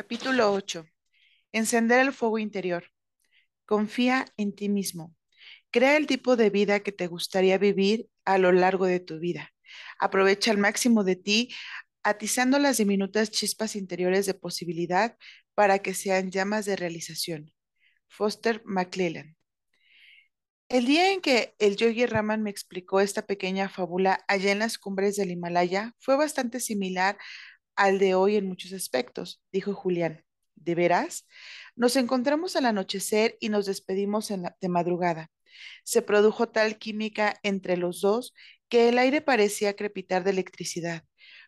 Capítulo 8. Encender el fuego interior. Confía en ti mismo. Crea el tipo de vida que te gustaría vivir a lo largo de tu vida. Aprovecha al máximo de ti, atizando las diminutas chispas interiores de posibilidad para que sean llamas de realización. Foster McClellan. El día en que el yogi Raman me explicó esta pequeña fábula allá en las cumbres del Himalaya fue bastante similar al de hoy en muchos aspectos, dijo Julián. ¿De veras? Nos encontramos al anochecer y nos despedimos en la, de madrugada. Se produjo tal química entre los dos que el aire parecía crepitar de electricidad.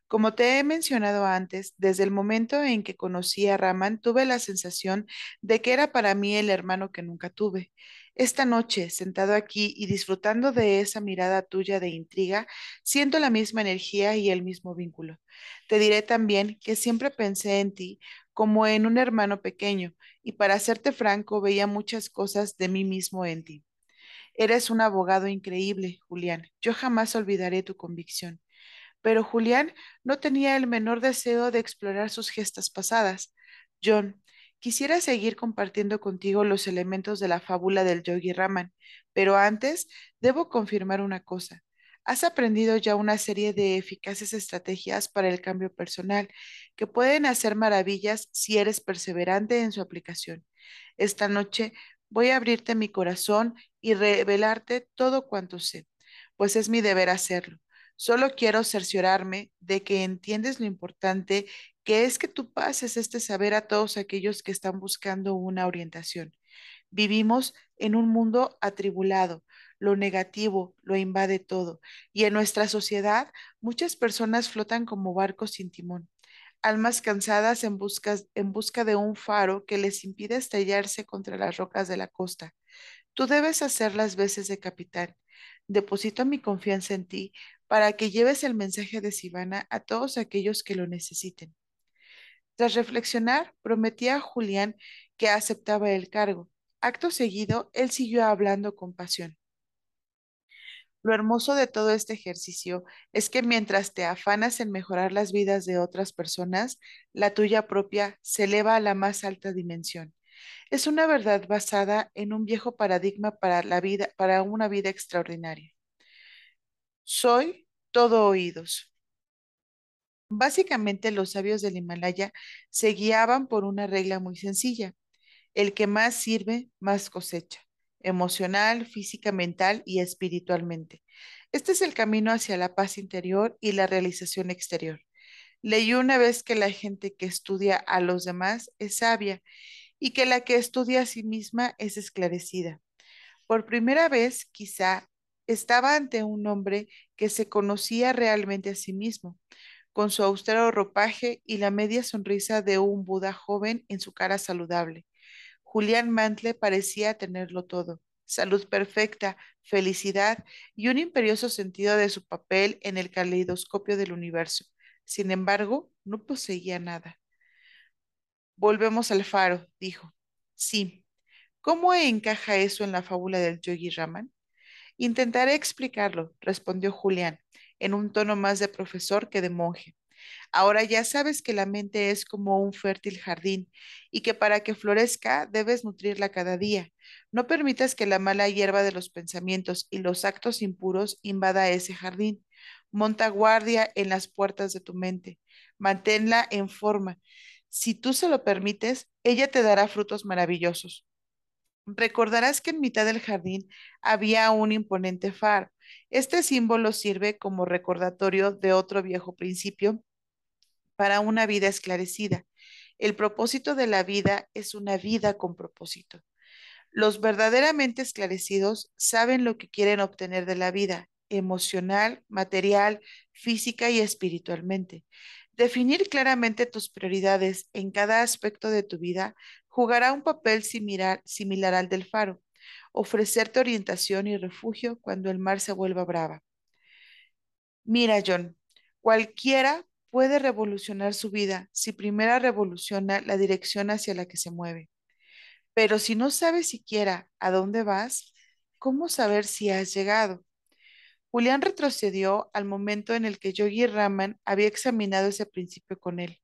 Como te he mencionado antes, desde el momento en que conocí a Raman, tuve la sensación de que era para mí el hermano que nunca tuve. Esta noche, sentado aquí y disfrutando de esa mirada tuya de intriga, siento la misma energía y el mismo vínculo. Te diré también que siempre pensé en ti como en un hermano pequeño, y para serte franco, veía muchas cosas de mí mismo en ti. Eres un abogado increíble, Julián. Yo jamás olvidaré tu convicción. Pero Julián no tenía el menor deseo de explorar sus gestas pasadas. John, quisiera seguir compartiendo contigo los elementos de la fábula del Yogi Raman, pero antes debo confirmar una cosa. Has aprendido ya una serie de eficaces estrategias para el cambio personal que pueden hacer maravillas si eres perseverante en su aplicación. Esta noche voy a abrirte mi corazón y revelarte todo cuanto sé, pues es mi deber hacerlo. Solo quiero cerciorarme de que entiendes lo importante que es que tú pases este saber a todos aquellos que están buscando una orientación. Vivimos en un mundo atribulado, lo negativo lo invade todo, y en nuestra sociedad muchas personas flotan como barcos sin timón, almas cansadas en busca, en busca de un faro que les impide estrellarse contra las rocas de la costa. Tú debes hacer las veces de capitán. Deposito mi confianza en ti para que lleves el mensaje de Sivana a todos aquellos que lo necesiten. Tras reflexionar, prometí a Julián que aceptaba el cargo. Acto seguido, él siguió hablando con pasión. Lo hermoso de todo este ejercicio es que mientras te afanas en mejorar las vidas de otras personas, la tuya propia se eleva a la más alta dimensión. Es una verdad basada en un viejo paradigma para la vida, para una vida extraordinaria. Soy todo oídos. Básicamente los sabios del Himalaya se guiaban por una regla muy sencilla. El que más sirve, más cosecha emocional, física, mental y espiritualmente. Este es el camino hacia la paz interior y la realización exterior. Leí una vez que la gente que estudia a los demás es sabia y que la que estudia a sí misma es esclarecida. Por primera vez, quizá, estaba ante un hombre que se conocía realmente a sí mismo, con su austero ropaje y la media sonrisa de un Buda joven en su cara saludable. Julián Mantle parecía tenerlo todo, salud perfecta, felicidad y un imperioso sentido de su papel en el caleidoscopio del universo. Sin embargo, no poseía nada. Volvemos al faro, dijo. Sí. ¿Cómo encaja eso en la fábula del Yogi Raman? Intentaré explicarlo, respondió Julián, en un tono más de profesor que de monje. Ahora ya sabes que la mente es como un fértil jardín y que para que florezca debes nutrirla cada día. No permitas que la mala hierba de los pensamientos y los actos impuros invada ese jardín. Monta guardia en las puertas de tu mente. Manténla en forma. Si tú se lo permites, ella te dará frutos maravillosos. Recordarás que en mitad del jardín había un imponente faro. Este símbolo sirve como recordatorio de otro viejo principio para una vida esclarecida. El propósito de la vida es una vida con propósito. Los verdaderamente esclarecidos saben lo que quieren obtener de la vida, emocional, material, física y espiritualmente. Definir claramente tus prioridades en cada aspecto de tu vida jugará un papel similar, al del faro, ofrecerte orientación y refugio cuando el mar se vuelva brava. Mira, John, cualquiera puede revolucionar su vida si primero revoluciona la dirección hacia la que se mueve. Pero si no sabes siquiera a dónde vas, ¿cómo saber si has llegado? Julián retrocedió al momento en el que Yogi Raman había examinado ese principio con él.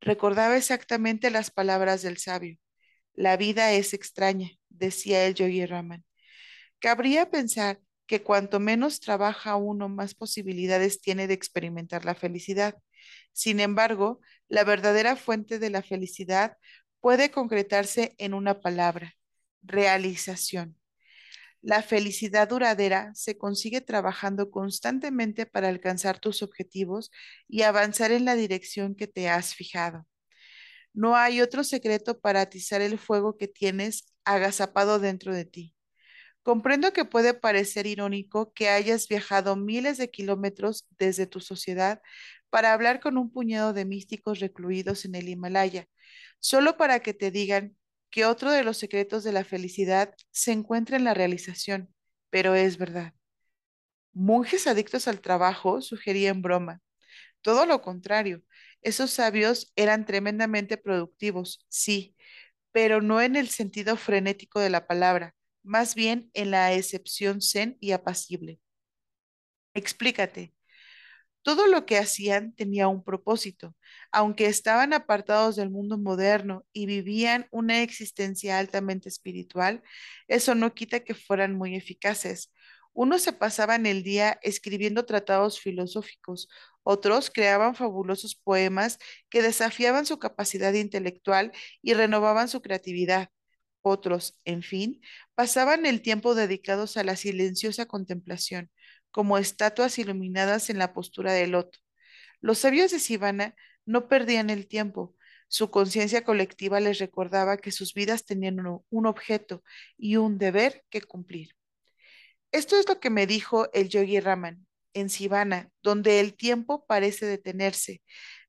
Recordaba exactamente las palabras del sabio. La vida es extraña, decía el yogi Raman. Cabría pensar que cuanto menos trabaja uno, más posibilidades tiene de experimentar la felicidad. Sin embargo, la verdadera fuente de la felicidad puede concretarse en una palabra, realización. La felicidad duradera se consigue trabajando constantemente para alcanzar tus objetivos y avanzar en la dirección que te has fijado. No hay otro secreto para atizar el fuego que tienes agazapado dentro de ti. Comprendo que puede parecer irónico que hayas viajado miles de kilómetros desde tu sociedad para hablar con un puñado de místicos recluidos en el Himalaya, solo para que te digan que otro de los secretos de la felicidad se encuentra en la realización, pero es verdad. Monjes adictos al trabajo sugerían broma. Todo lo contrario, esos sabios eran tremendamente productivos, sí, pero no en el sentido frenético de la palabra más bien en la excepción zen y apacible. Explícate. Todo lo que hacían tenía un propósito, aunque estaban apartados del mundo moderno y vivían una existencia altamente espiritual, eso no quita que fueran muy eficaces. Unos se pasaban el día escribiendo tratados filosóficos, otros creaban fabulosos poemas que desafiaban su capacidad intelectual y renovaban su creatividad. Otros, en fin, pasaban el tiempo dedicados a la silenciosa contemplación, como estatuas iluminadas en la postura de loto. Los sabios de Sivana no perdían el tiempo. Su conciencia colectiva les recordaba que sus vidas tenían un, objeto y un deber que cumplir. Esto es lo que me dijo el yogi Raman en Sivana, donde el tiempo parece detenerse.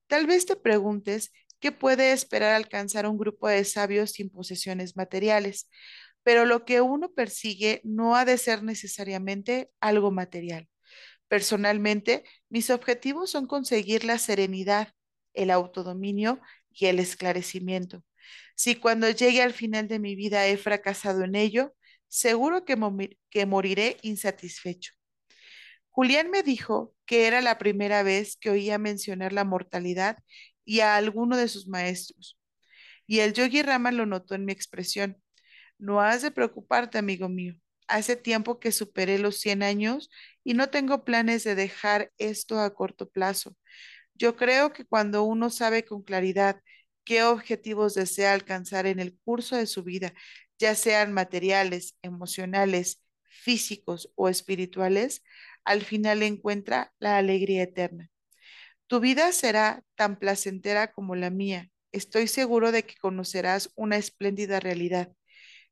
Tal vez te preguntes ¿Qué puede esperar alcanzar un grupo de sabios sin posesiones materiales, pero lo que uno persigue no ha de ser necesariamente algo material. Personalmente, mis objetivos son conseguir la serenidad, el autodominio y el esclarecimiento. Si cuando llegue al final de mi vida he fracasado en ello, seguro que, que moriré insatisfecho. Julián me dijo que era la primera vez que oía mencionar la mortalidad y a alguno de sus maestros. Y el yogi Rama lo notó en mi expresión. No has de preocuparte, amigo mío. Hace tiempo que superé los 100 años y no tengo planes de dejar esto a corto plazo. Yo creo que cuando uno sabe con claridad qué objetivos desea alcanzar en el curso de su vida, ya sean materiales, emocionales, físicos o espirituales, al final encuentra la alegría eterna. Tu vida será tan placentera como la mía. Estoy seguro de que conocerás una espléndida realidad,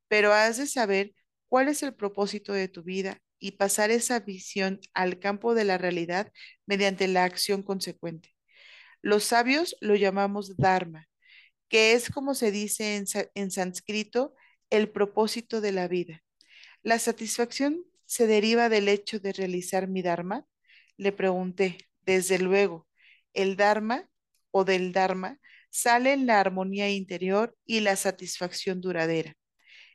pero has de saber cuál es el propósito de tu vida y pasar esa visión al campo de la realidad mediante la acción consecuente. Los sabios lo llamamos Dharma, que es como se dice en, en sánscrito, el propósito de la vida. La satisfacción se deriva del hecho de realizar mi Dharma. Le pregunté, desde luego, el Dharma o del Dharma sale en la armonía interior y la satisfacción duradera.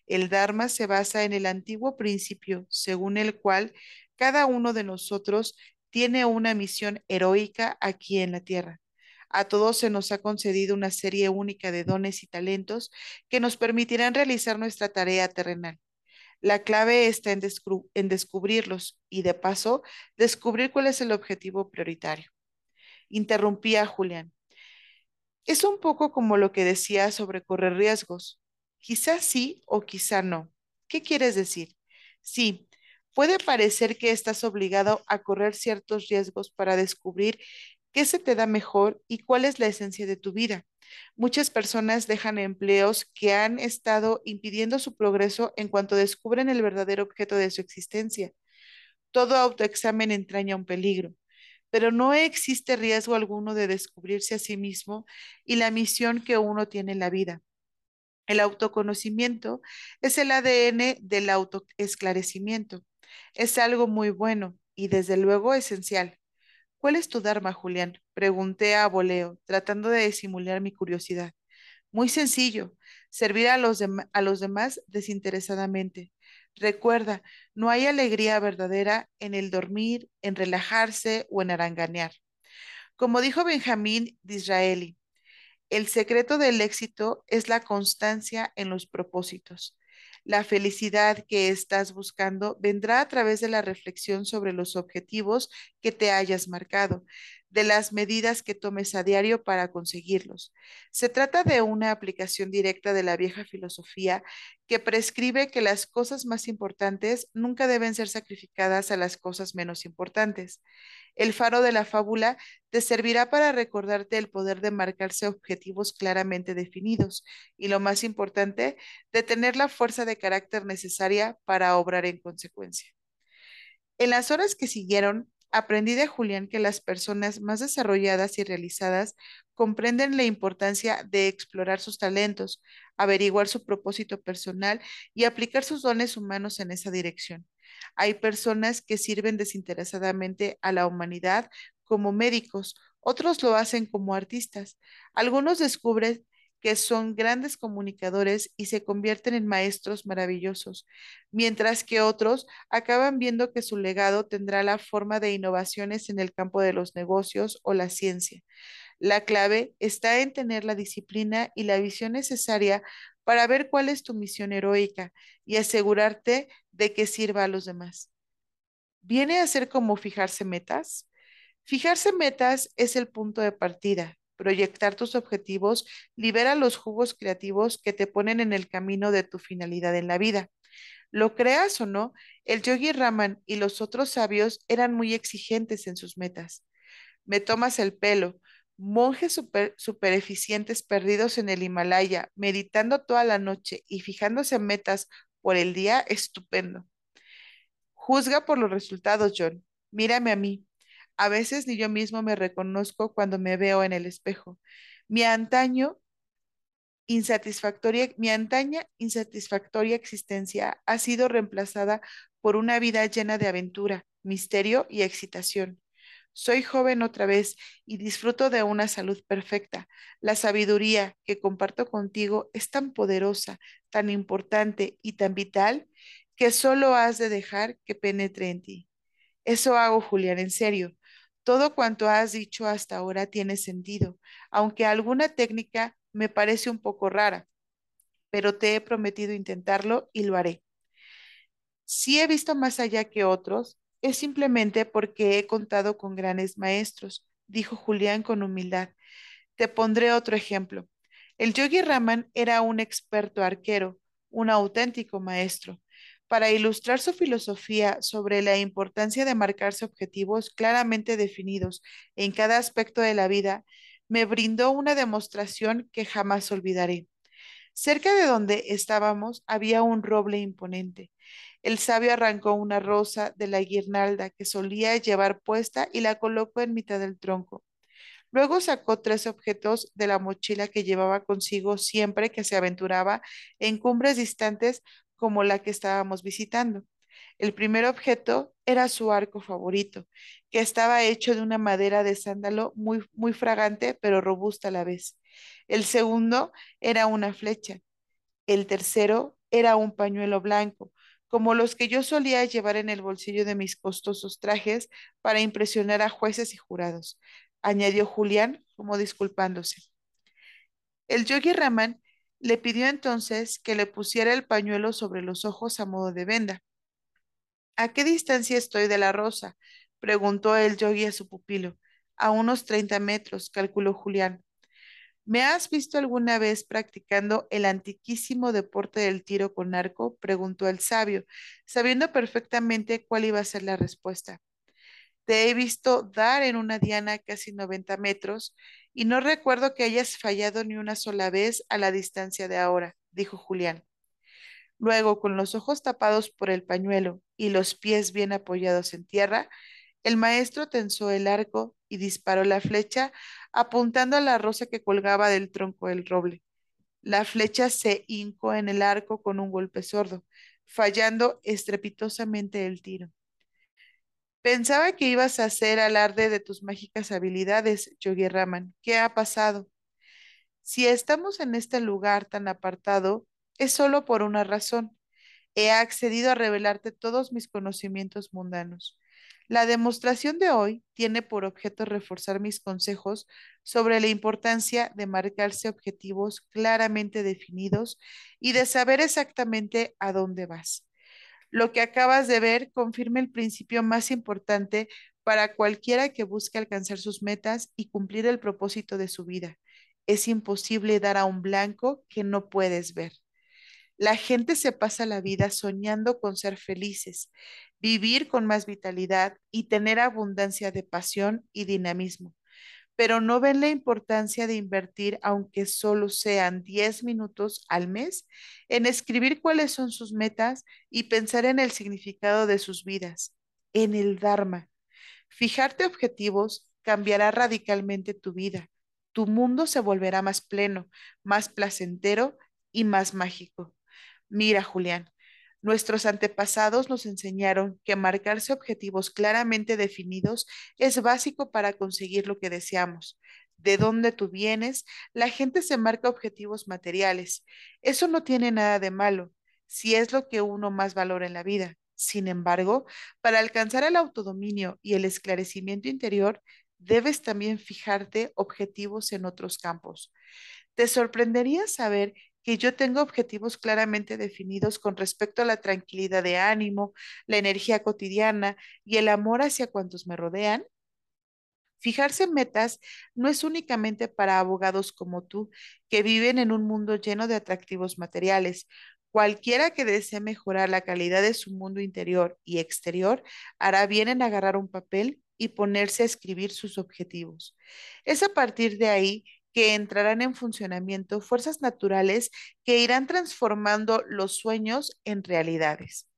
El Dharma se basa en el antiguo principio según el cual cada uno de nosotros tiene una misión heroica aquí en la tierra. A todos se nos ha concedido una serie única de dones y talentos que nos permitirán realizar nuestra tarea terrenal. La clave está en, descubrirlos y de paso descubrir cuál es el objetivo prioritario interrumpía Julián. Es un poco como lo que decía sobre correr riesgos. Quizá sí o quizá no. ¿Qué quieres decir? Sí, puede parecer que estás obligado a correr ciertos riesgos para descubrir qué se te da mejor y cuál es la esencia de tu vida. Muchas personas dejan empleos que han estado impidiendo su progreso en cuanto descubren el verdadero objeto de su existencia. Todo autoexamen entraña un peligro pero no existe riesgo alguno de descubrirse a sí mismo y la misión que uno tiene en la vida. El autoconocimiento es el ADN del autoesclarecimiento. Es algo muy bueno y desde luego esencial. ¿Cuál es tu Dharma, Julián? Pregunté a voleo, tratando de disimular mi curiosidad. Muy sencillo, servir a los, a los demás desinteresadamente. Recuerda, no hay alegría verdadera en el dormir, en relajarse o en aranganear. Como dijo Benjamín Disraeli, El secreto del éxito es la constancia en los propósitos. La felicidad que estás buscando vendrá a través de la reflexión sobre los objetivos que te hayas marcado, de las medidas que tomes a diario para conseguirlos. Se trata de una aplicación directa de la vieja filosofía que prescribe que las cosas más importantes nunca deben ser sacrificadas a las cosas menos importantes. El faro de la fábula te servirá para recordarte el poder de marcarse objetivos claramente definidos y, lo más importante, de tener la fuerza de carácter necesaria para obrar en consecuencia. En las horas que siguieron, aprendí de Julián que las personas más desarrolladas y realizadas comprenden la importancia de explorar sus talentos, averiguar su propósito personal y aplicar sus dones humanos en esa dirección. Hay personas que sirven desinteresadamente a la humanidad como médicos, otros lo hacen como artistas. Algunos descubren que son grandes comunicadores y se convierten en maestros maravillosos, mientras que otros acaban viendo que su legado tendrá la forma de innovaciones en el campo de los negocios o la ciencia. La clave está en tener la disciplina y la visión necesaria para ver cuál es tu misión heroica y asegurarte de que sirva a los demás. ¿Viene a ser como fijarse metas? Fijarse metas es el punto de partida. Proyectar tus objetivos libera los jugos creativos que te ponen en el camino de tu finalidad en la vida. Lo creas o no, el yogi Raman y los otros sabios eran muy exigentes en sus metas. Me tomas el pelo, monjes super, perdidos en el Himalaya, meditando toda la noche y fijándose en metas por el día, estupendo. Juzga por los resultados, John. Mírame a mí. A veces ni yo mismo me reconozco cuando me veo en el espejo. Mi antaño insatisfactoria, mi antaña insatisfactoria existencia ha sido reemplazada por una vida llena de aventura, misterio y excitación. Soy joven otra vez y disfruto de una salud perfecta. La sabiduría que comparto contigo es tan poderosa, tan importante y tan vital que solo has de dejar que penetre en ti. Eso hago, Julián, en serio. Todo cuanto has dicho hasta ahora tiene sentido, aunque alguna técnica me parece un poco rara, pero te he prometido intentarlo y lo haré. Si he visto más allá que otros, es simplemente porque he contado con grandes maestros, dijo Julián con humildad. Te pondré otro ejemplo. El yogi Raman era un experto arquero, un auténtico maestro. Para ilustrar su filosofía sobre la importancia de marcarse objetivos claramente definidos en cada aspecto de la vida, me brindó una demostración que jamás olvidaré. Cerca de donde estábamos había un roble imponente. El sabio arrancó una rosa de la guirnalda que solía llevar puesta y la colocó en mitad del tronco. Luego sacó tres objetos de la mochila que llevaba consigo siempre que se aventuraba en cumbres distantes como la que estábamos visitando. El primer objeto era su arco favorito, que estaba hecho de una madera de sándalo muy, muy fragante, pero robusta a la vez. El segundo era una flecha. El tercero era un pañuelo blanco, como los que yo solía llevar en el bolsillo de mis costosos trajes para impresionar a jueces y jurados, añadió Julián como disculpándose. El yogi Raman le pidió entonces que le pusiera el pañuelo sobre los ojos a modo de venda. ¿A qué distancia estoy de la rosa? preguntó el yogi a su pupilo. A unos treinta metros, calculó Julián. ¿Me has visto alguna vez practicando el antiquísimo deporte del tiro con arco? preguntó el sabio, sabiendo perfectamente cuál iba a ser la respuesta. Te he visto dar en una diana casi 90 metros y no recuerdo que hayas fallado ni una sola vez a la distancia de ahora, dijo Julián. Luego, con los ojos tapados por el pañuelo y los pies bien apoyados en tierra, el maestro tensó el arco y disparó la flecha apuntando a la rosa que colgaba del tronco del roble. La flecha se hincó en el arco con un golpe sordo, fallando estrepitosamente el tiro. Pensaba que ibas a hacer alarde de tus mágicas habilidades, Yogi Raman. ¿Qué ha pasado? Si estamos en este lugar tan apartado, es solo por una razón. He accedido a revelarte todos mis conocimientos mundanos. La demostración de hoy tiene por objeto reforzar mis consejos sobre la importancia de marcarse objetivos claramente definidos y de saber exactamente a dónde vas. Lo que acabas de ver confirma el principio más importante para cualquiera que busque alcanzar sus metas y cumplir el propósito de su vida. Es imposible dar a un blanco que no puedes ver. La gente se pasa la vida soñando con ser felices, vivir con más vitalidad y tener abundancia de pasión y dinamismo, pero no ven la importancia de invertir, aunque solo sean 10 minutos al mes, en escribir cuáles son sus metas y pensar en el significado de sus vidas, en el Dharma. Fijarte objetivos cambiará radicalmente tu vida. Tu mundo se volverá más pleno, más placentero y más mágico. Mira, Julián, nuestros antepasados nos enseñaron que marcarse objetivos claramente definidos es básico para conseguir lo que deseamos. De dónde tú vienes, la gente se marca objetivos materiales. Eso no tiene nada de malo, si es lo que uno más valora en la vida. Sin embargo, para alcanzar el autodominio y el esclarecimiento interior, debes también fijarte objetivos en otros campos. Te sorprendería saber que yo tengo objetivos claramente definidos con respecto a la tranquilidad de ánimo, la energía cotidiana y el amor hacia cuantos me rodean? Fijarse metas no es únicamente para abogados como tú, que viven en un mundo lleno de atractivos materiales. Cualquiera que desee mejorar la calidad de su mundo interior y exterior hará bien en agarrar un papel y ponerse a escribir sus objetivos. Es a partir de ahí que entrarán en funcionamiento fuerzas naturales que irán transformando los sueños en realidades.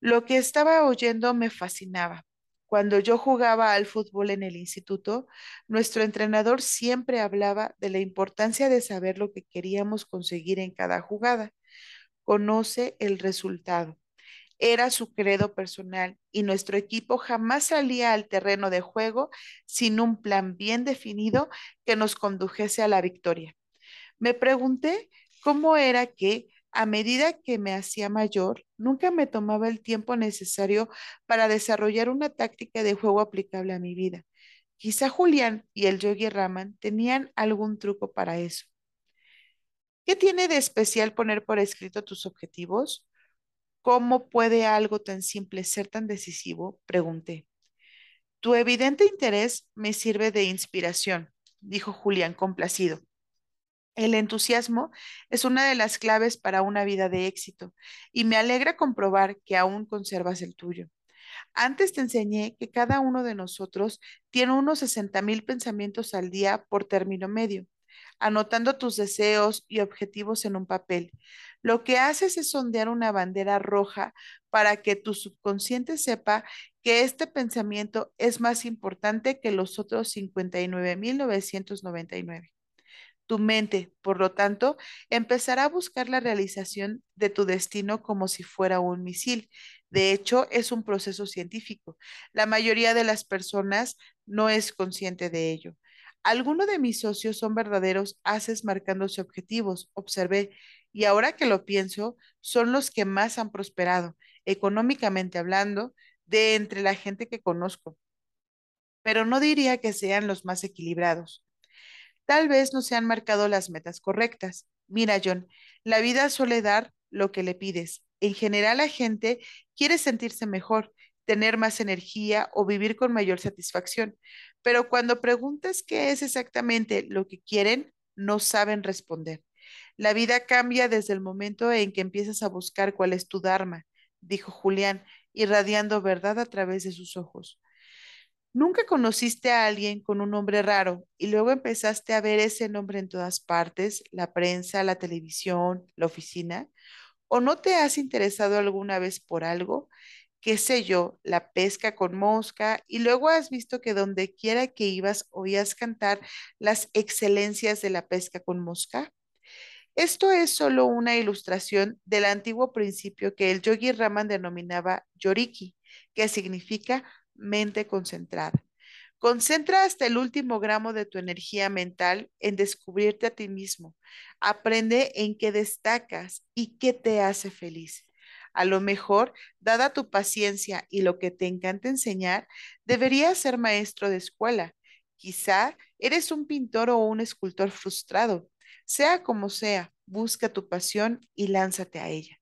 Lo que estaba oyendo me fascinaba. Cuando yo jugaba al fútbol en el instituto, nuestro entrenador siempre hablaba de la importancia de saber lo que queríamos conseguir en cada jugada. Conoce el resultado era su credo personal y nuestro equipo jamás salía al terreno de juego sin un plan bien definido que nos condujese a la victoria. Me pregunté cómo era que, a medida que me hacía mayor, nunca me tomaba el tiempo necesario para desarrollar una táctica de juego aplicable a mi vida. Quizá Julián y el Yogi Raman tenían algún truco para eso. ¿Qué tiene de especial poner por escrito tus objetivos? ¿Cómo puede algo tan simple ser tan decisivo? Pregunté. Tu evidente interés me sirve de inspiración, dijo Julián complacido. El entusiasmo es una de las claves para una vida de éxito y me alegra comprobar que aún conservas el tuyo. Antes te enseñé que cada uno de nosotros tiene unos 60 mil pensamientos al día por término medio, anotando tus deseos y objetivos en un papel. Lo que haces es sondear una bandera roja para que tu subconsciente sepa que este pensamiento es más importante que los otros 59.999. Tu mente, por lo tanto, empezará a buscar la realización de tu destino como si fuera un misil. De hecho, es un proceso científico. La mayoría de las personas no es consciente de ello. Algunos de mis socios son verdaderos haces marcándose objetivos, observé, y ahora que lo pienso, son los que más han prosperado, económicamente hablando, de entre la gente que conozco. Pero no diría que sean los más equilibrados. Tal vez no se han marcado las metas correctas. Mira, John, la vida suele dar lo que le pides. En general, la gente quiere sentirse mejor, tener más energía o vivir con mayor satisfacción. Pero cuando preguntas qué es exactamente lo que quieren, no saben responder. La vida cambia desde el momento en que empiezas a buscar cuál es tu Dharma, dijo Julián, irradiando verdad a través de sus ojos. ¿Nunca conociste a alguien con un nombre raro y luego empezaste a ver ese nombre en todas partes, la prensa, la televisión, la oficina? ¿O no te has interesado alguna vez por algo qué sé yo, la pesca con mosca, y luego has visto que donde quiera que ibas oías cantar las excelencias de la pesca con mosca. Esto es solo una ilustración del antiguo principio que el yogi Raman denominaba yoriki, que significa mente concentrada. Concentra hasta el último gramo de tu energía mental en descubrirte a ti mismo. Aprende en qué destacas y qué te hace feliz. A lo mejor, dada tu paciencia y lo que te encanta enseñar, deberías ser maestro de escuela. Quizá eres un pintor o un escultor frustrado. Sea como sea, busca tu pasión y lánzate a ella.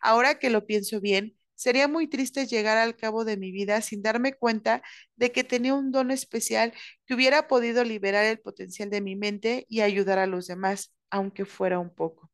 Ahora que lo pienso bien, sería muy triste llegar al cabo de mi vida sin darme cuenta de que tenía un don especial que hubiera podido liberar el potencial de mi mente y ayudar a los demás, aunque fuera un poco.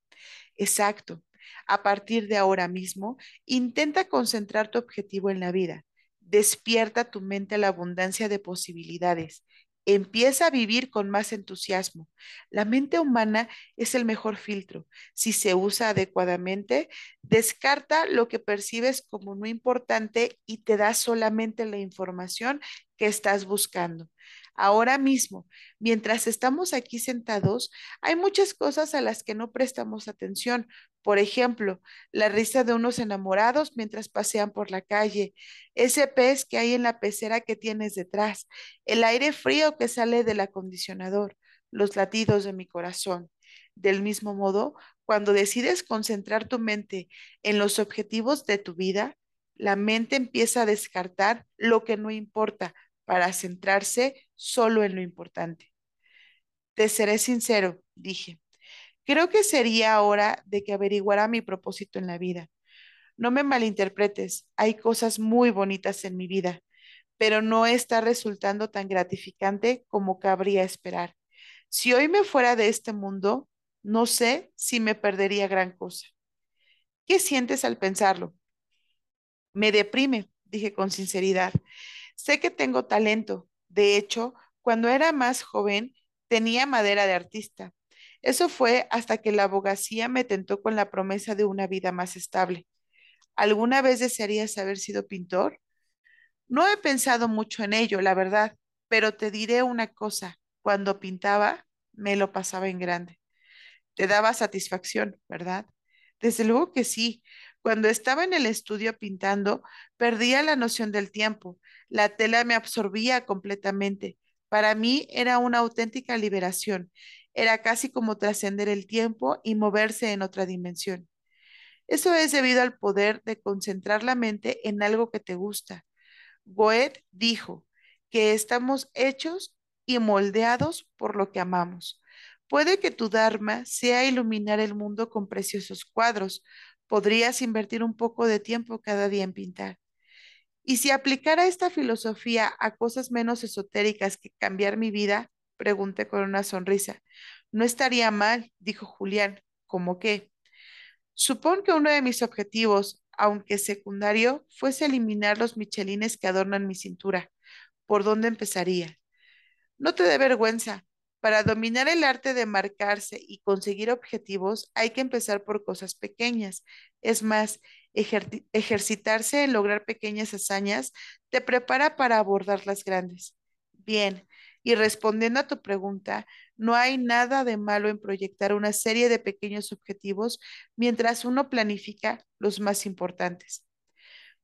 Exacto. A partir de ahora mismo, intenta concentrar tu objetivo en la vida. Despierta tu mente a la abundancia de posibilidades. Empieza a vivir con más entusiasmo. La mente humana es el mejor filtro. Si se usa adecuadamente, descarta lo que percibes como no importante y te da solamente la información que estás buscando. Ahora mismo, mientras estamos aquí sentados, hay muchas cosas a las que no prestamos atención. Por ejemplo, la risa de unos enamorados mientras pasean por la calle, ese pez que hay en la pecera que tienes detrás, el aire frío que sale del acondicionador, los latidos de mi corazón. Del mismo modo, cuando decides concentrar tu mente en los objetivos de tu vida, la mente empieza a descartar lo que no importa para centrarse solo en lo importante. Te seré sincero, dije. Creo que sería hora de que averiguara mi propósito en la vida. No me malinterpretes, hay cosas muy bonitas en mi vida, pero no está resultando tan gratificante como cabría esperar. Si hoy me fuera de este mundo, no sé si me perdería gran cosa. ¿Qué sientes al pensarlo? Me deprime, dije con sinceridad. Sé que tengo talento. De hecho, cuando era más joven, tenía madera de artista. Eso fue hasta que la abogacía me tentó con la promesa de una vida más estable. ¿Alguna vez desearías haber sido pintor? No he pensado mucho en ello, la verdad, pero te diré una cosa. Cuando pintaba, me lo pasaba en grande. Te daba satisfacción, ¿verdad? Desde luego que sí. Cuando estaba en el estudio pintando, perdía la noción del tiempo. La tela me absorbía completamente. Para mí era una auténtica liberación. Era casi como trascender el tiempo y moverse en otra dimensión. Eso es debido al poder de concentrar la mente en algo que te gusta. Goethe dijo que estamos hechos y moldeados por lo que amamos. Puede que tu Dharma sea iluminar el mundo con preciosos cuadros. Podrías invertir un poco de tiempo cada día en pintar. Y si aplicara esta filosofía a cosas menos esotéricas que cambiar mi vida, pregunté con una sonrisa. No estaría mal, dijo Julián. ¿Cómo qué? Supón que uno de mis objetivos, aunque secundario, fuese eliminar los michelines que adornan mi cintura. ¿Por dónde empezaría? No te dé vergüenza. Para dominar el arte de marcarse y conseguir objetivos hay que empezar por cosas pequeñas. Es más, ejercitarse en lograr pequeñas hazañas te prepara para abordar las grandes. Bien, y respondiendo a tu pregunta, no hay nada de malo en proyectar una serie de pequeños objetivos mientras uno planifica los más importantes.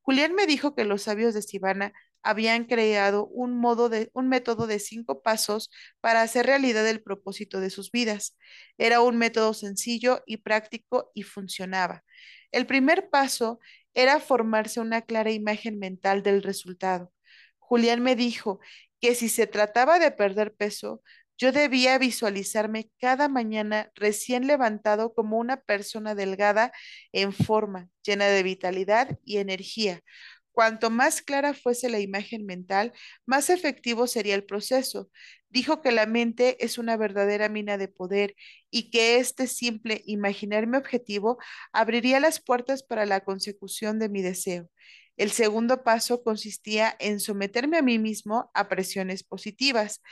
Julián me dijo que los sabios de Sivana habían creado un, modo de, un método de cinco pasos para hacer realidad el propósito de sus vidas. Era un método sencillo y práctico y funcionaba. El primer paso era formarse una clara imagen mental del resultado. Julián me dijo que si se trataba de perder peso, yo debía visualizarme cada mañana recién levantado como una persona delgada en forma, llena de vitalidad y energía, Cuanto más clara fuese la imagen mental, más efectivo sería el proceso. Dijo que la mente es una verdadera mina de poder y que este simple imaginarme objetivo abriría las puertas para la consecución de mi deseo. El segundo paso consistía en someterme a mí mismo a presiones positivas.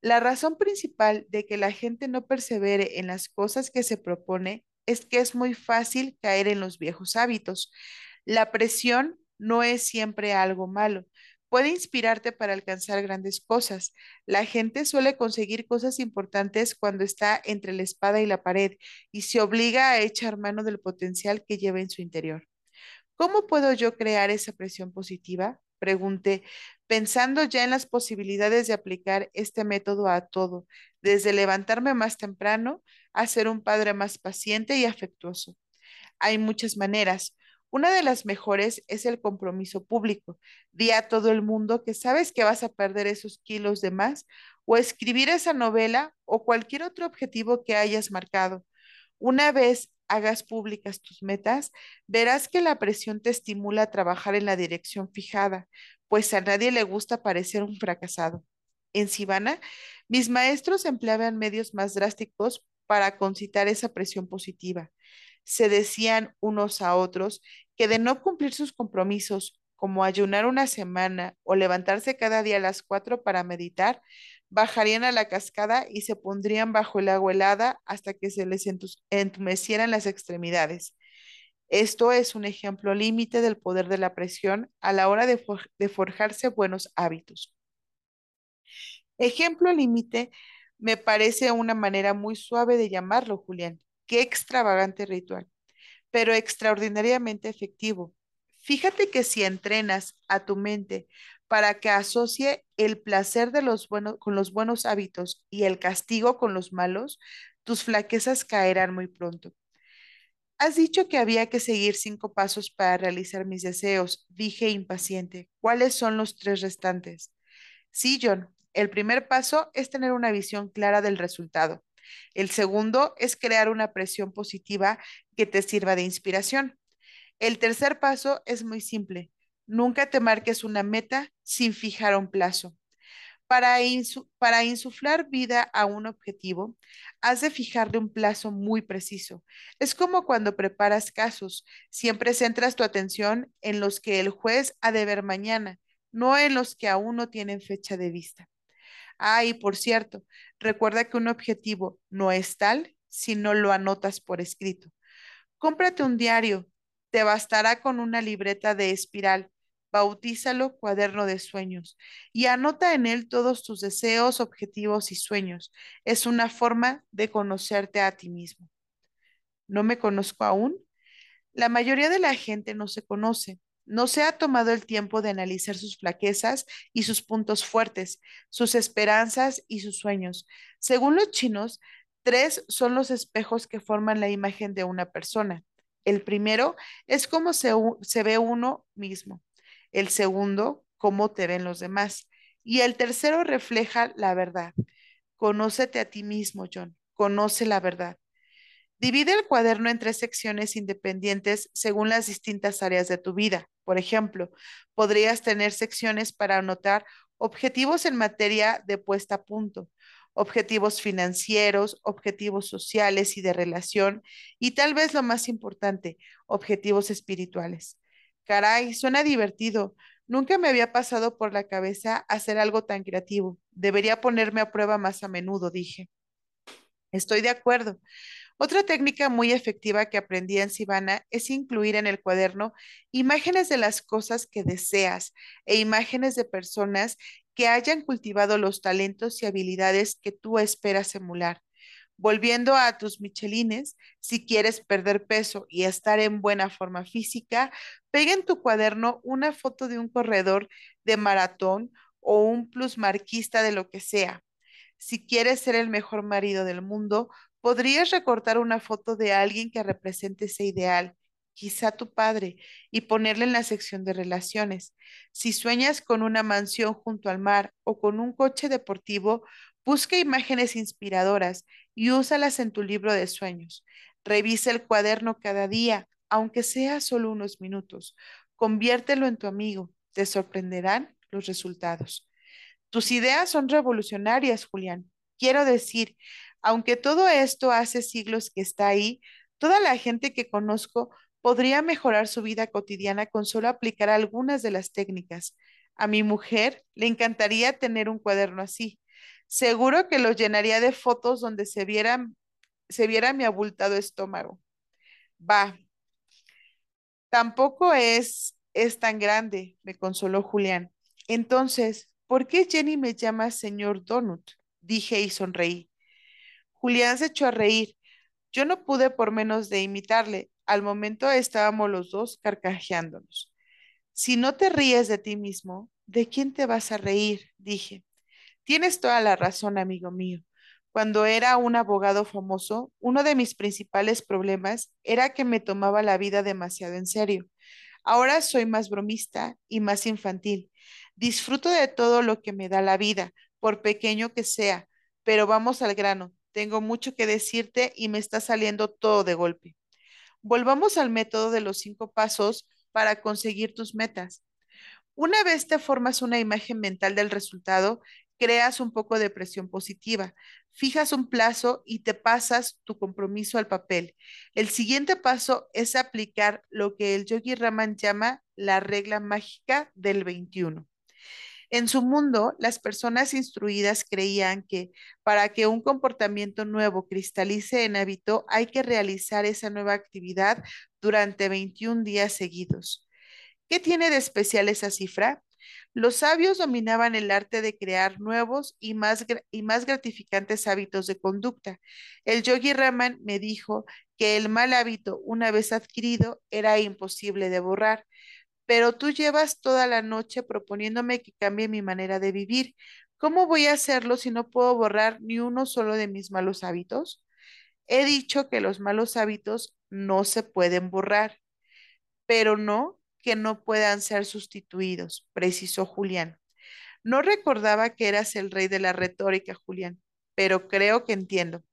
La razón principal de que la gente no persevere en las cosas que se propone es que es muy fácil caer en los viejos hábitos. La presión no es siempre algo malo. Puede inspirarte para alcanzar grandes cosas. La gente suele conseguir cosas importantes cuando está entre la espada y la pared y se obliga a echar mano del potencial que lleva en su interior. ¿Cómo puedo yo crear esa presión positiva? Pregunté, pensando ya en las posibilidades de aplicar este método a todo, desde levantarme más temprano a ser un padre más paciente y afectuoso. Hay muchas maneras. Una de las mejores es el compromiso público. Di a todo el mundo que sabes que vas a perder esos kilos de más o escribir esa novela o cualquier otro objetivo que hayas marcado. Una vez hagas públicas tus metas, verás que la presión te estimula a trabajar en la dirección fijada, pues a nadie le gusta parecer un fracasado. En Sivana, mis maestros empleaban medios más drásticos para concitar esa presión positiva. Se decían unos a otros que de no cumplir sus compromisos, como ayunar una semana o levantarse cada día a las cuatro para meditar, bajarían a la cascada y se pondrían bajo el agua helada hasta que se les entumecieran las extremidades. Esto es un ejemplo límite del poder de la presión a la hora de, de forjarse buenos hábitos. Ejemplo límite me parece una manera muy suave de llamarlo, Julián. Qué extravagante ritual, pero extraordinariamente efectivo. Fíjate que si entrenas a tu mente para que asocie el placer de los buenos con los buenos hábitos y el castigo con los malos, tus flaquezas caerán muy pronto. Has dicho que había que seguir cinco pasos para realizar mis deseos, dije impaciente. ¿Cuáles son los tres restantes? Sí, John. El primer paso es tener una visión clara del resultado. El segundo es crear una presión positiva que te sirva de inspiración. El tercer paso es muy simple. Nunca te marques una meta sin fijar un plazo. Para, para, insuflar vida a un objetivo, has de fijarle un plazo muy preciso. Es como cuando preparas casos. Siempre centras tu atención en los que el juez ha de ver mañana, no en los que aún no tienen fecha de vista. Ah, y por cierto, recuerda que un objetivo no es tal si no lo anotas por escrito. Cómprate un diario. Te bastará con una libreta de espiral bautízalo cuaderno de sueños y anota en él todos tus deseos, objetivos y sueños. Es una forma de conocerte a ti mismo. ¿No me conozco aún? La mayoría de la gente no se conoce, no se ha tomado el tiempo de analizar sus flaquezas y sus puntos fuertes, sus esperanzas y sus sueños. Según los chinos, tres son los espejos que forman la imagen de una persona. El primero es cómo se, se ve uno mismo el segundo, cómo te ven los demás. Y el tercero refleja la verdad. Conócete a ti mismo, John. Conoce la verdad. Divide el cuaderno en tres secciones independientes según las distintas áreas de tu vida. Por ejemplo, podrías tener secciones para anotar objetivos en materia de puesta a punto, objetivos financieros, objetivos sociales y de relación, y tal vez lo más importante, objetivos espirituales. Caray, suena divertido. Nunca me había pasado por la cabeza hacer algo tan creativo. Debería ponerme a prueba más a menudo, dije. Estoy de acuerdo. Otra técnica muy efectiva que aprendí en Sivana es incluir en el cuaderno imágenes de las cosas que deseas e imágenes de personas que hayan cultivado los talentos y habilidades que tú esperas emular. Volviendo a tus michelines, si quieres perder peso y estar en buena forma física, pega en tu cuaderno una foto de un corredor de maratón o un plusmarquista de lo que sea. Si quieres ser el mejor marido del mundo, podrías recortar una foto de alguien que represente ese ideal, quizá tu padre, y ponerle en la sección de relaciones. Si sueñas con una mansión junto al mar o con un coche deportivo, busca imágenes inspiradoras y úsalas en tu libro de sueños. Revisa el cuaderno cada día, aunque sea solo unos minutos. Conviértelo en tu amigo. Te sorprenderán los resultados. Tus ideas son revolucionarias, Julián. Quiero decir, aunque todo esto hace siglos que está ahí, toda la gente que conozco podría mejorar su vida cotidiana con solo aplicar algunas de las técnicas. A mi mujer le encantaría tener un cuaderno así. Seguro que lo llenaría de fotos donde se viera, se viera mi abultado estómago. Va. Tampoco es, es tan grande, me consoló Julián. Entonces, ¿por qué Jenny me llama señor Donut? Dije y sonreí. Julián se echó a reír. Yo no pude por menos de imitarle. Al momento estábamos los dos carcajeándonos. Si no te ríes de ti mismo, ¿de quién te vas a reír? Dije. Tienes toda la razón, amigo mío. Cuando era un abogado famoso, uno de mis principales problemas era que me tomaba la vida demasiado en serio. Ahora soy más bromista y más infantil. Disfruto de todo lo que me da la vida, por pequeño que sea, pero vamos al grano. Tengo mucho que decirte y me está saliendo todo de golpe. Volvamos al método de los cinco pasos para conseguir tus metas. Una vez te formas una imagen mental del resultado, creas un poco de presión positiva, fijas un plazo y te pasas tu compromiso al papel. El siguiente paso es aplicar lo que el Yogi Raman llama la regla mágica del 21. En su mundo, las personas instruidas creían que para que un comportamiento nuevo cristalice en hábito, hay que realizar esa nueva actividad durante 21 días seguidos. ¿Qué tiene de especial esa cifra? Los sabios dominaban el arte de crear nuevos y más, y más gratificantes hábitos de conducta. El yogi Raman me dijo que el mal hábito, una vez adquirido, era imposible de borrar. Pero tú llevas toda la noche proponiéndome que cambie mi manera de vivir. ¿Cómo voy a hacerlo si no puedo borrar ni uno solo de mis malos hábitos? He dicho que los malos hábitos no se pueden borrar, pero no que no puedan ser sustituidos, precisó Julián. No recordaba que eras el rey de la retórica, Julián, pero creo que entiendo.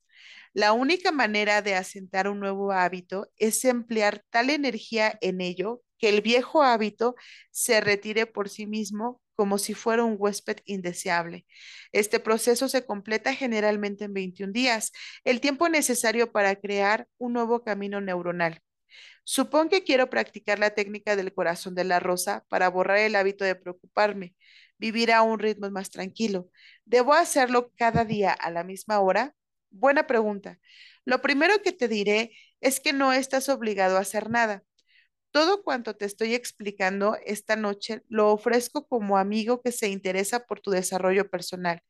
La única manera de asentar un nuevo hábito es emplear tal energía en ello que el viejo hábito se retire por sí mismo como si fuera un huésped indeseable. Este proceso se completa generalmente en 21 días, el tiempo necesario para crear un nuevo camino neuronal. Supón que quiero practicar la técnica del corazón de la rosa para borrar el hábito de preocuparme, vivir a un ritmo más tranquilo. ¿Debo hacerlo cada día a la misma hora? Buena pregunta. Lo primero que te diré es que no estás obligado a hacer nada. Todo cuanto te estoy explicando esta noche lo ofrezco como amigo que se interesa por tu desarrollo personal.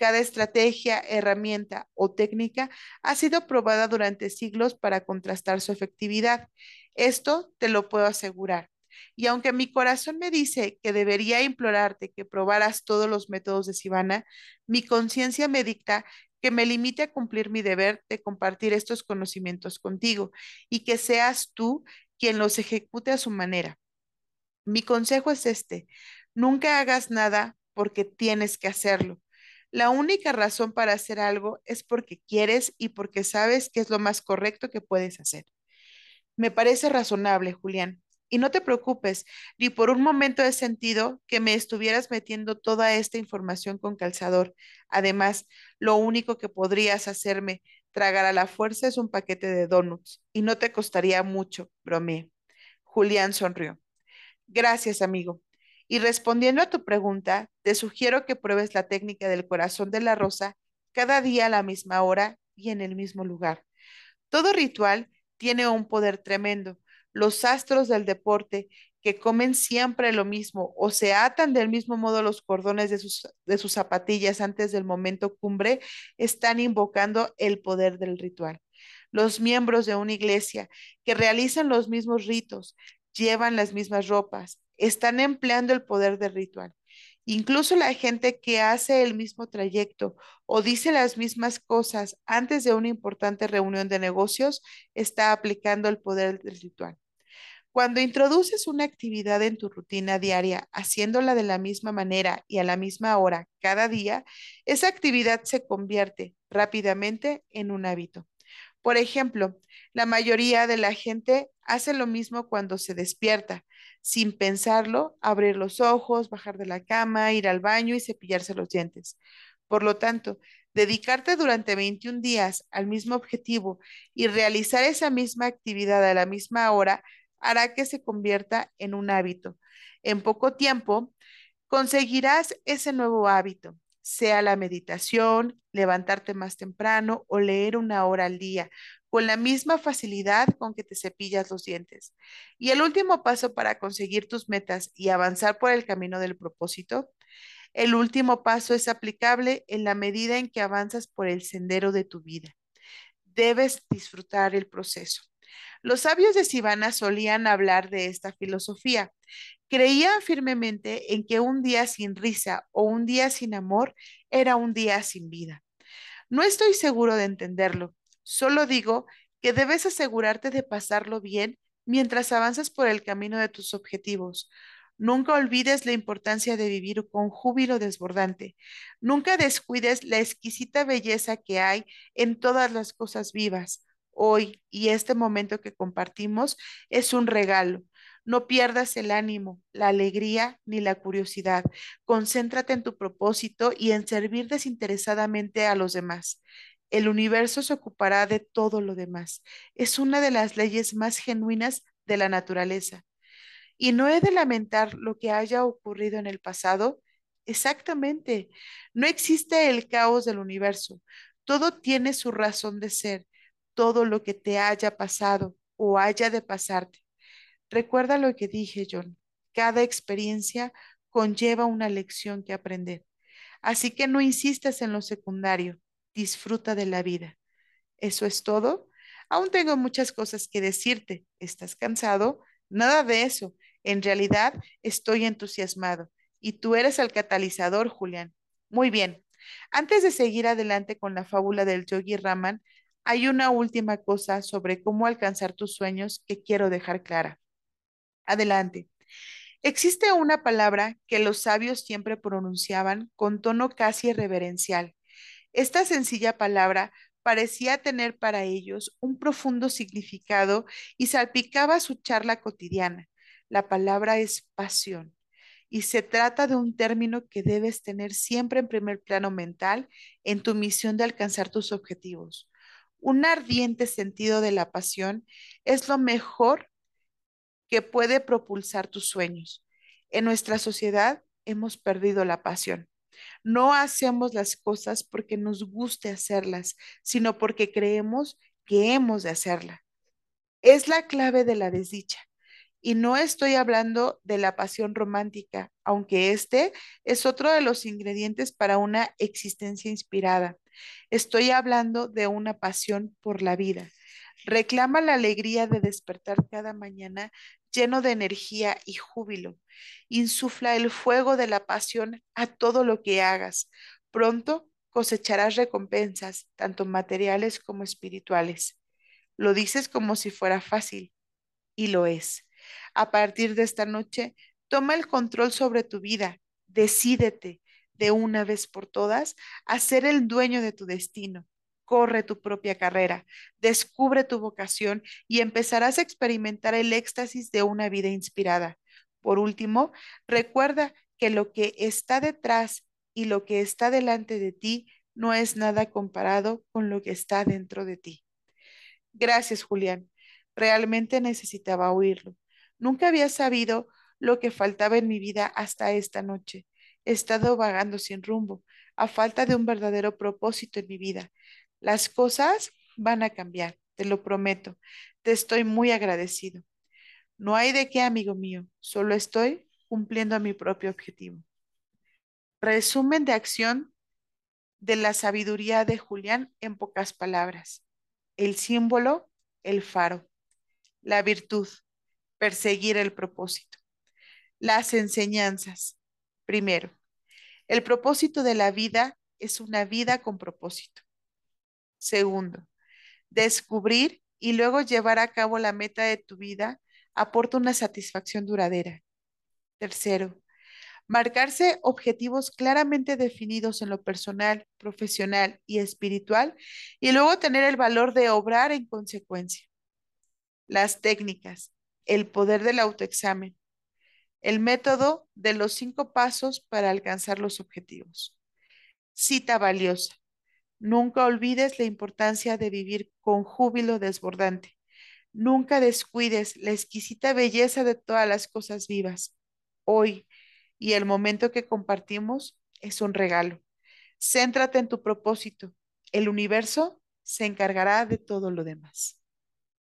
Cada estrategia, herramienta o técnica ha sido probada durante siglos para contrastar su efectividad. Esto te lo puedo asegurar. Y aunque mi corazón me dice que debería implorarte que probaras todos los métodos de Sivana, mi conciencia me dicta que me limite a cumplir mi deber de compartir estos conocimientos contigo y que seas tú quien los ejecute a su manera. Mi consejo es este, nunca hagas nada porque tienes que hacerlo. La única razón para hacer algo es porque quieres y porque sabes que es lo más correcto que puedes hacer. Me parece razonable, Julián. Y no te preocupes, ni por un momento he sentido que me estuvieras metiendo toda esta información con calzador. Además, lo único que podrías hacerme tragar a la fuerza es un paquete de donuts y no te costaría mucho, bromeé. Julián sonrió. Gracias, amigo. Y respondiendo a tu pregunta, te sugiero que pruebes la técnica del corazón de la rosa cada día a la misma hora y en el mismo lugar. Todo ritual tiene un poder tremendo. Los astros del deporte que comen siempre lo mismo o se atan del mismo modo los cordones de sus, de sus zapatillas antes del momento cumbre, están invocando el poder del ritual. Los miembros de una iglesia que realizan los mismos ritos, llevan las mismas ropas, están empleando el poder del ritual. Incluso la gente que hace el mismo trayecto o dice las mismas cosas antes de una importante reunión de negocios está aplicando el poder del ritual. Cuando introduces una actividad en tu rutina diaria, haciéndola de la misma manera y a la misma hora cada día, esa actividad se convierte rápidamente en un hábito. Por ejemplo, la mayoría de la gente hace lo mismo cuando se despierta, sin pensarlo, abrir los ojos, bajar de la cama, ir al baño y cepillarse los dientes. Por lo tanto, dedicarte durante 21 días al mismo objetivo y realizar esa misma actividad a la misma hora hará que se convierta en un hábito. En poco tiempo, conseguirás ese nuevo hábito sea la meditación, levantarte más temprano o leer una hora al día, con la misma facilidad con que te cepillas los dientes. Y el último paso para conseguir tus metas y avanzar por el camino del propósito, el último paso es aplicable en la medida en que avanzas por el sendero de tu vida. Debes disfrutar el proceso. Los sabios de Sivana solían hablar de esta filosofía Creía firmemente en que un día sin risa o un día sin amor era un día sin vida. No estoy seguro de entenderlo, solo digo que debes asegurarte de pasarlo bien mientras avanzas por el camino de tus objetivos. Nunca olvides la importancia de vivir con júbilo desbordante. Nunca descuides la exquisita belleza que hay en todas las cosas vivas. Hoy y este momento que compartimos es un regalo. No pierdas el ánimo, la alegría ni la curiosidad. Concéntrate en tu propósito y en servir desinteresadamente a los demás. El universo se ocupará de todo lo demás. Es una de las leyes más genuinas de la naturaleza. Y no he de lamentar lo que haya ocurrido en el pasado. Exactamente. No existe el caos del universo. Todo tiene su razón de ser. Todo lo que te haya pasado o haya de pasarte. Recuerda lo que dije, John. Cada experiencia conlleva una lección que aprender. Así que no insistas en lo secundario disfruta de la vida. ¿Eso es todo? Aún tengo muchas cosas que decirte. ¿Estás cansado? Nada de eso. En realidad estoy entusiasmado. Y tú eres el catalizador, Julián. Muy bien. Antes de seguir adelante con la fábula del yogi Raman, hay una última cosa sobre cómo alcanzar tus sueños que quiero dejar clara. Adelante. Existe una palabra que los sabios siempre pronunciaban con tono casi reverencial esta sencilla palabra parecía tener para ellos un profundo significado y salpicaba su charla cotidiana. La palabra es pasión y se trata de un término que debes tener siempre en primer plano mental en tu misión de alcanzar tus objetivos. Un ardiente sentido de la pasión es lo mejor que puede propulsar tus sueños. En nuestra sociedad hemos perdido la pasión. No hacemos las cosas porque nos guste hacerlas, sino porque creemos que hemos de hacerla. Es la clave de la desdicha. Y no estoy hablando de la pasión romántica, aunque este es otro de los ingredientes para una existencia inspirada. Estoy hablando de una pasión por la vida. Reclama la alegría de despertar cada mañana lleno de energía y júbilo. Insufla el fuego de la pasión a todo lo que hagas. Pronto cosecharás recompensas, tanto materiales como espirituales. Lo dices como si fuera fácil, y lo es. A partir de esta noche, toma el control sobre tu vida, decídete de una vez por todas a ser el dueño de tu destino corre tu propia carrera, descubre tu vocación y empezarás a experimentar el éxtasis de una vida inspirada. Por último, recuerda que lo que está detrás y lo que está delante de ti no es nada comparado con lo que está dentro de ti. Gracias, Julián. Realmente necesitaba oírlo. Nunca había sabido lo que faltaba en mi vida hasta esta noche. He estado vagando sin rumbo, a falta de un verdadero propósito en mi vida. Las cosas van a cambiar, te lo prometo. Te estoy muy agradecido. No hay de qué, amigo mío, solo estoy cumpliendo mi propio objetivo. Resumen de acción de la sabiduría de Julián en pocas palabras. El símbolo, el faro. La virtud, perseguir el propósito. Las enseñanzas. Primero, el propósito de la vida es una vida con propósito. Segundo, descubrir y luego llevar a cabo la meta de tu vida aporta una satisfacción duradera. Tercero, marcarse objetivos claramente definidos en lo personal, profesional y espiritual y luego tener el valor de obrar en consecuencia. Las técnicas, el poder del autoexamen, el método de los cinco pasos para alcanzar los objetivos. Cita valiosa. Nunca olvides la importancia de vivir con júbilo desbordante. Nunca descuides la exquisita belleza de todas las cosas vivas. Hoy y el momento que compartimos es un regalo. Céntrate en tu propósito. El universo se encargará de todo lo demás.